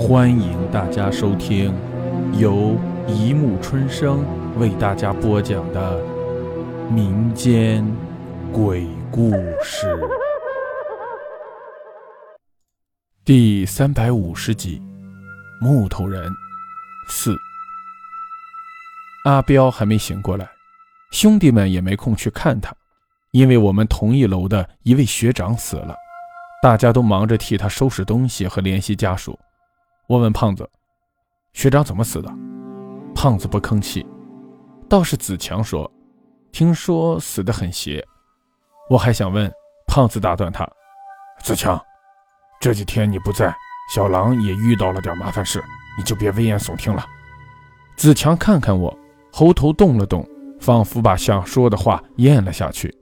欢迎大家收听由一木春生为大家播讲的民间鬼故事 第三百五十集《木头人四》。阿彪还没醒过来，兄弟们也没空去看他，因为我们同一楼的一位学长死了，大家都忙着替他收拾东西和联系家属。我问胖子：“学长怎么死的？”胖子不吭气。倒是子强说：“听说死得很邪。”我还想问，胖子打断他：“子强，这几天你不在，小狼也遇到了点麻烦事，你就别危言耸听了。”子强看看我，喉头动了动，仿佛把想说的话咽了下去。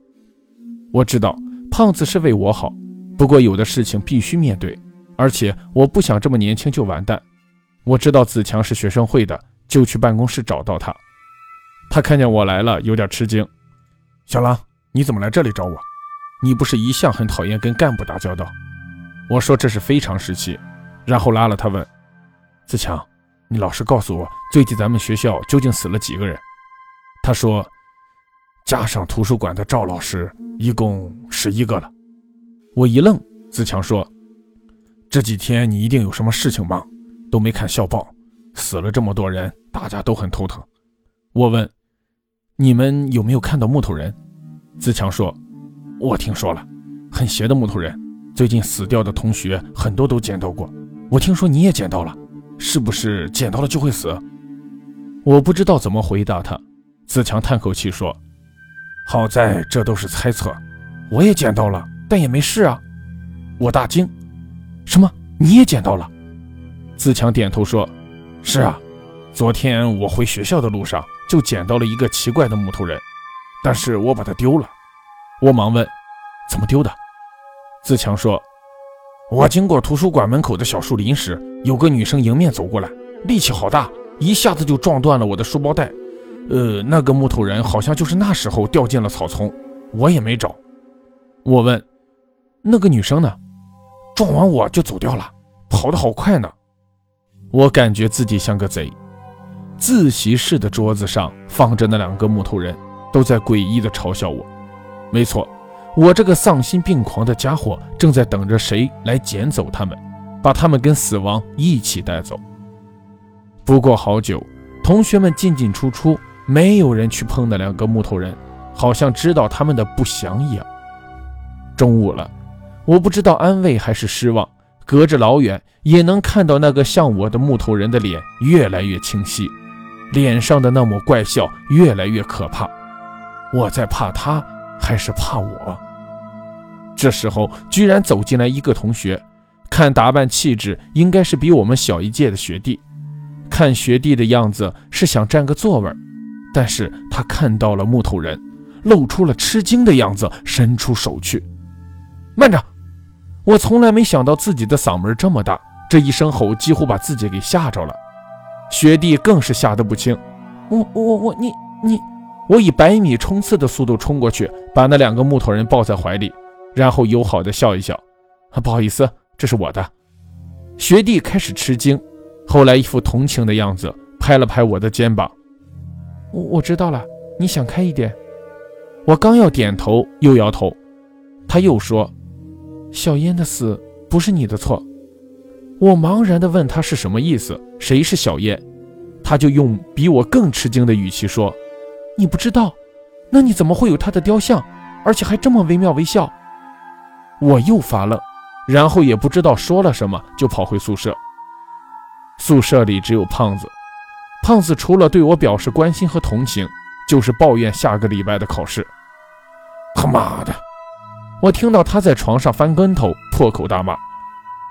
我知道胖子是为我好，不过有的事情必须面对。而且我不想这么年轻就完蛋。我知道子强是学生会的，就去办公室找到他。他看见我来了，有点吃惊。小狼，你怎么来这里找我？你不是一向很讨厌跟干部打交道？我说这是非常时期，然后拉了他问：子强，你老实告诉我，最近咱们学校究竟死了几个人？他说，加上图书馆的赵老师，一共十一个了。我一愣，子强说。这几天你一定有什么事情忙，都没看校报，死了这么多人，大家都很头疼。我问，你们有没有看到木头人？自强说，我听说了，很邪的木头人，最近死掉的同学很多都捡到过。我听说你也捡到了，是不是捡到了就会死？我不知道怎么回答他。自强叹口气说，好在这都是猜测，我也捡到了，但也没事啊。我大惊。什么？你也捡到了？自强点头说：“是啊，昨天我回学校的路上就捡到了一个奇怪的木头人，但是我把它丢了。”我忙问：“怎么丢的？”自强说：“我经过图书馆门口的小树林时，有个女生迎面走过来，力气好大，一下子就撞断了我的书包带。呃，那个木头人好像就是那时候掉进了草丛，我也没找。”我问：“那个女生呢？”撞完我就走掉了，跑得好快呢。我感觉自己像个贼。自习室的桌子上放着那两个木头人，都在诡异地嘲笑我。没错，我这个丧心病狂的家伙正在等着谁来捡走他们，把他们跟死亡一起带走。不过好久，同学们进进出出，没有人去碰那两个木头人，好像知道他们的不祥一样。中午了。我不知道安慰还是失望，隔着老远也能看到那个像我的木头人的脸越来越清晰，脸上的那抹怪笑越来越可怕。我在怕他，还是怕我？这时候居然走进来一个同学，看打扮气质，应该是比我们小一届的学弟。看学弟的样子是想占个座位，但是他看到了木头人，露出了吃惊的样子，伸出手去，慢着。我从来没想到自己的嗓门这么大，这一声吼几乎把自己给吓着了。学弟更是吓得不轻。我我我你你！我以百米冲刺的速度冲过去，把那两个木头人抱在怀里，然后友好的笑一笑。不好意思，这是我的。学弟开始吃惊，后来一副同情的样子，拍了拍我的肩膀。我我知道了，你想开一点。我刚要点头，又摇头。他又说。小燕的死不是你的错，我茫然地问他是什么意思，谁是小燕？他就用比我更吃惊的语气说：“你不知道？那你怎么会有他的雕像，而且还这么惟妙惟肖？”我又发愣，然后也不知道说了什么，就跑回宿舍。宿舍里只有胖子，胖子除了对我表示关心和同情，就是抱怨下个礼拜的考试。他妈的！我听到他在床上翻跟头，破口大骂：“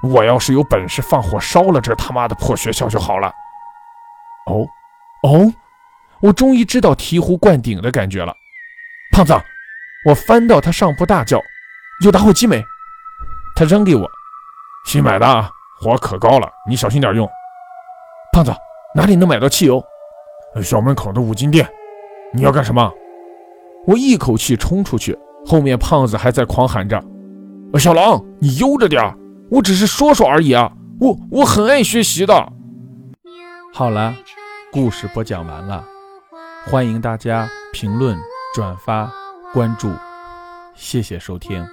我要是有本事放火烧了这他妈的破学校就好了！”哦，哦，我终于知道醍醐灌顶的感觉了。胖子，我翻到他上铺大叫：“有打火机没？”他扔给我：“新买的啊，火可高了，你小心点用。”胖子，哪里能买到汽油？校门口的五金店。你要干什么？我一口气冲出去。后面胖子还在狂喊着：“小狼，你悠着点，我只是说说而已啊！我我很爱学习的。好了，故事播讲完了，欢迎大家评论、转发、关注，谢谢收听。